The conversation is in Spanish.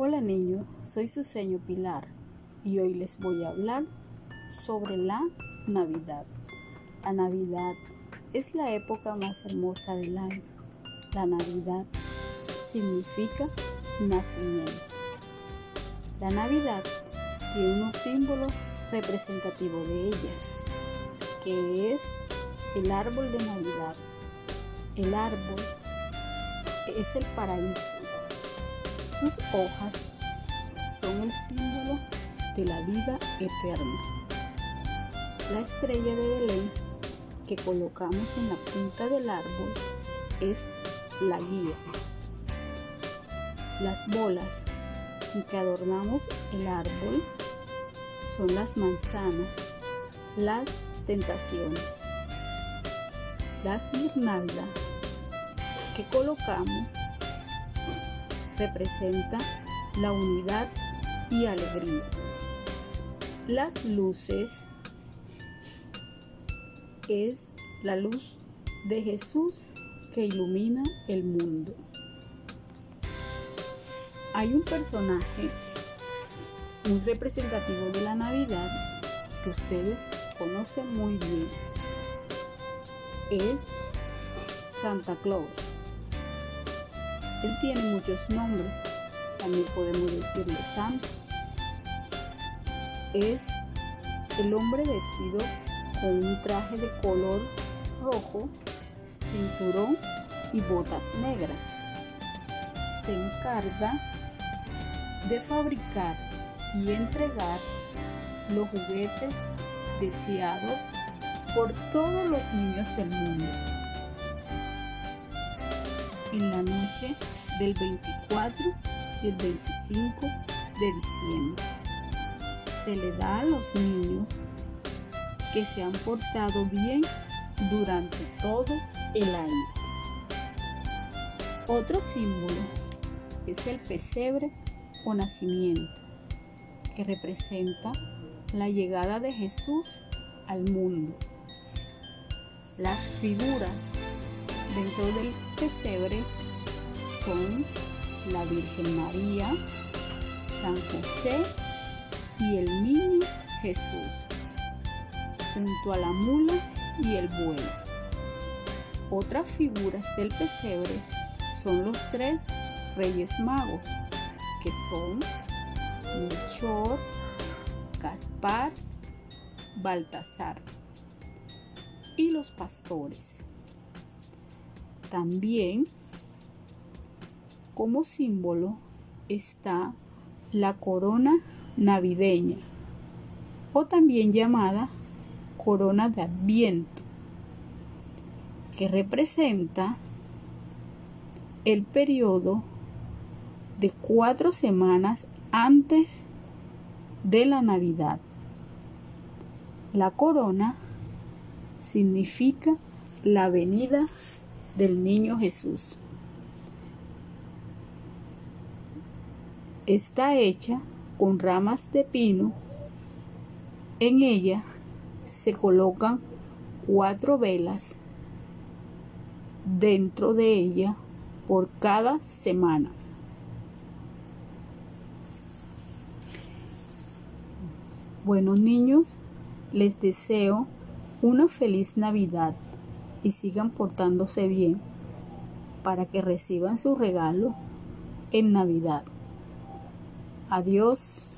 Hola niños, soy su seño Pilar y hoy les voy a hablar sobre la Navidad. La Navidad es la época más hermosa del año. La Navidad significa nacimiento. La Navidad tiene unos símbolos representativos de ellas, que es el árbol de Navidad. El árbol es el paraíso sus hojas son el símbolo de la vida eterna. La estrella de Belén que colocamos en la punta del árbol es la guía. Las bolas en que adornamos el árbol son las manzanas, las tentaciones. Las guirnaldas que colocamos representa la unidad y alegría. Las luces es la luz de Jesús que ilumina el mundo. Hay un personaje muy representativo de la Navidad que ustedes conocen muy bien. Es Santa Claus. Él tiene muchos nombres, también podemos decirle santo. Es el hombre vestido con un traje de color rojo, cinturón y botas negras. Se encarga de fabricar y entregar los juguetes deseados por todos los niños del mundo en la noche del 24 y el 25 de diciembre. Se le da a los niños que se han portado bien durante todo el año. Otro símbolo es el pesebre o nacimiento, que representa la llegada de Jesús al mundo. Las figuras dentro del pesebre son la Virgen María, San José y el niño Jesús, junto a la mula y el buey. Otras figuras del pesebre son los tres reyes magos, que son Melchor, Gaspar, Baltasar y los pastores. También como símbolo está la corona navideña o también llamada corona de Adviento, que representa el periodo de cuatro semanas antes de la Navidad. La corona significa la venida del niño Jesús. Está hecha con ramas de pino. En ella se colocan cuatro velas dentro de ella por cada semana. Buenos niños, les deseo una feliz Navidad y sigan portándose bien para que reciban su regalo en Navidad. Adiós.